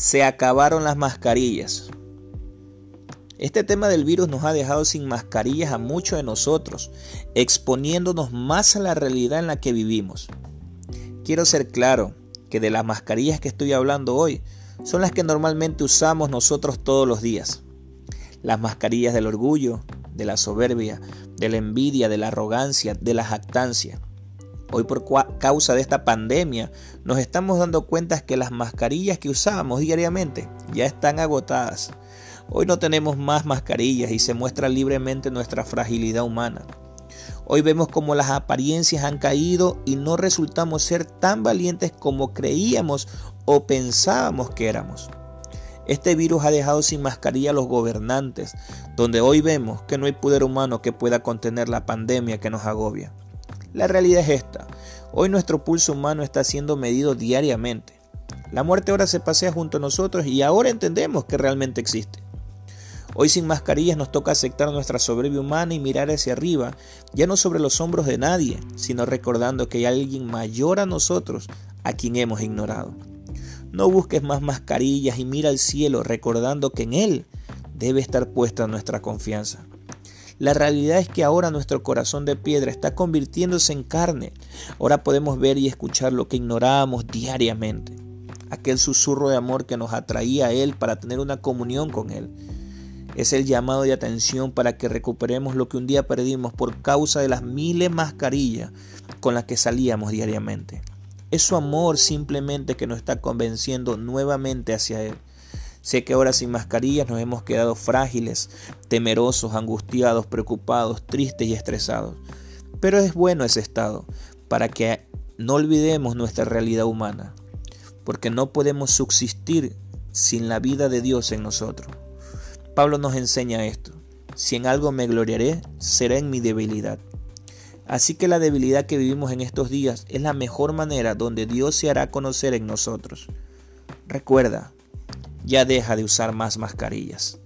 Se acabaron las mascarillas. Este tema del virus nos ha dejado sin mascarillas a muchos de nosotros, exponiéndonos más a la realidad en la que vivimos. Quiero ser claro que de las mascarillas que estoy hablando hoy son las que normalmente usamos nosotros todos los días. Las mascarillas del orgullo, de la soberbia, de la envidia, de la arrogancia, de la jactancia. Hoy por causa de esta pandemia nos estamos dando cuenta que las mascarillas que usábamos diariamente ya están agotadas. Hoy no tenemos más mascarillas y se muestra libremente nuestra fragilidad humana. Hoy vemos como las apariencias han caído y no resultamos ser tan valientes como creíamos o pensábamos que éramos. Este virus ha dejado sin mascarilla a los gobernantes, donde hoy vemos que no hay poder humano que pueda contener la pandemia que nos agobia. La realidad es esta. Hoy nuestro pulso humano está siendo medido diariamente. La muerte ahora se pasea junto a nosotros y ahora entendemos que realmente existe. Hoy sin mascarillas nos toca aceptar nuestra soberbia humana y mirar hacia arriba, ya no sobre los hombros de nadie, sino recordando que hay alguien mayor a nosotros a quien hemos ignorado. No busques más mascarillas y mira al cielo recordando que en Él debe estar puesta nuestra confianza. La realidad es que ahora nuestro corazón de piedra está convirtiéndose en carne. Ahora podemos ver y escuchar lo que ignorábamos diariamente. Aquel susurro de amor que nos atraía a Él para tener una comunión con Él. Es el llamado de atención para que recuperemos lo que un día perdimos por causa de las miles mascarillas con las que salíamos diariamente. Es su amor simplemente que nos está convenciendo nuevamente hacia Él. Sé que ahora sin mascarillas nos hemos quedado frágiles, temerosos, angustiados, preocupados, tristes y estresados. Pero es bueno ese estado para que no olvidemos nuestra realidad humana, porque no podemos subsistir sin la vida de Dios en nosotros. Pablo nos enseña esto. Si en algo me gloriaré, será en mi debilidad. Así que la debilidad que vivimos en estos días es la mejor manera donde Dios se hará conocer en nosotros. Recuerda, ya deja de usar más mascarillas.